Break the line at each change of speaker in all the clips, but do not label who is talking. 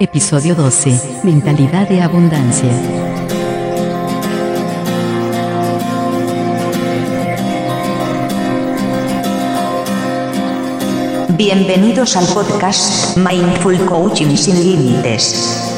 Episodio 12. Mentalidad de abundancia.
Bienvenidos al podcast Mindful Coaching sin Límites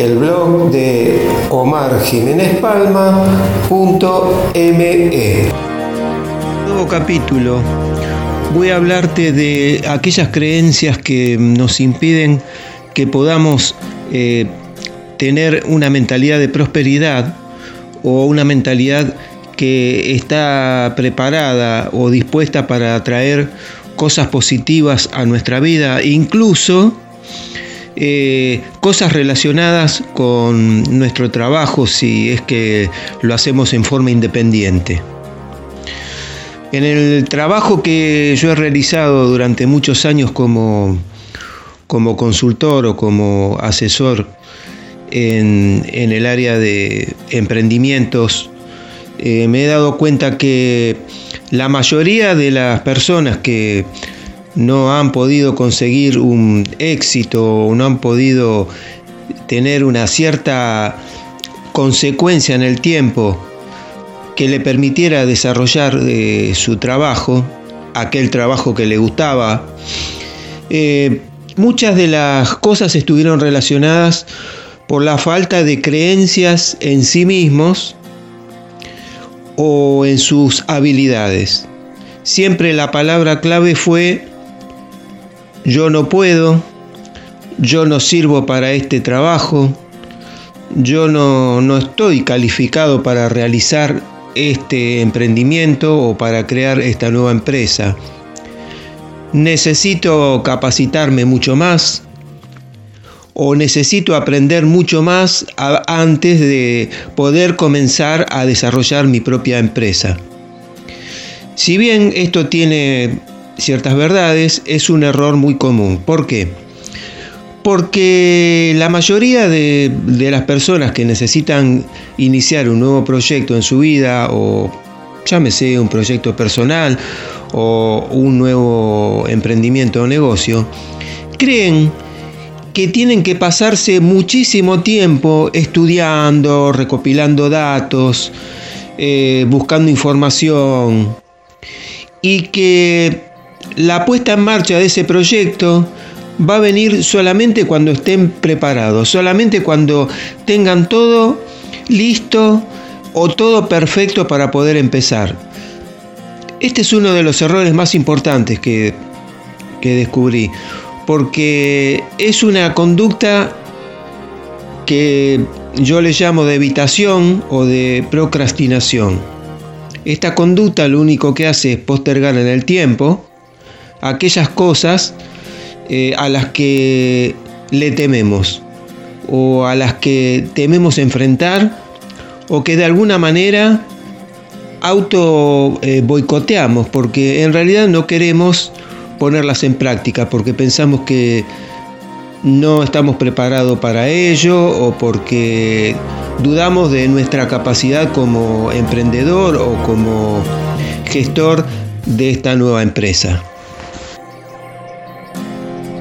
el blog de omarjiménezpalma.me.
Nuevo capítulo. Voy a hablarte de aquellas creencias que nos impiden que podamos eh, tener una mentalidad de prosperidad o una mentalidad que está preparada o dispuesta para atraer cosas positivas a nuestra vida, incluso eh, cosas relacionadas con nuestro trabajo si es que lo hacemos en forma independiente. En el trabajo que yo he realizado durante muchos años como, como consultor o como asesor en, el área de emprendimientos, eh, me he dado cuenta que la mayoría de las personas que no han podido conseguir un éxito no han podido tener una cierta consecuencia en el tiempo que le permitiera desarrollar eh, su trabajo, aquel trabajo que le gustaba. Eh, muchas de las cosas estuvieron relacionadas por la falta de creencias en sí mismos o en sus habilidades. Siempre la palabra clave fue yo no puedo, yo no sirvo para este trabajo, yo no, estoy calificado para realizar este emprendimiento o para crear esta nueva empresa. Necesito capacitarme mucho más o necesito aprender mucho más antes de poder comenzar a desarrollar mi propia empresa. Si bien esto tiene ciertas verdades es un error muy común. Porque la mayoría de, las personas que necesitan iniciar un nuevo proyecto en su vida o llámese un proyecto personal o un nuevo emprendimiento o negocio, creen que tienen que pasarse muchísimo tiempo estudiando, recopilando datos, eh, buscando información y que la puesta en marcha de ese proyecto va a venir solamente cuando estén preparados, solamente cuando tengan todo listo o todo perfecto para poder empezar. Este es uno de los errores más importantes que, que descubrí, porque es una conducta que yo le llamo de evitación o de procrastinación. Esta conducta lo único que hace es postergar en el tiempo aquellas cosas eh, a las que le tememos o a las que tememos enfrentar o que de alguna manera auto eh, boicoteamos porque en realidad no queremos ponerlas en práctica porque pensamos que no estamos preparados para ello o porque dudamos de nuestra capacidad como emprendedor o como gestor de esta nueva empresa.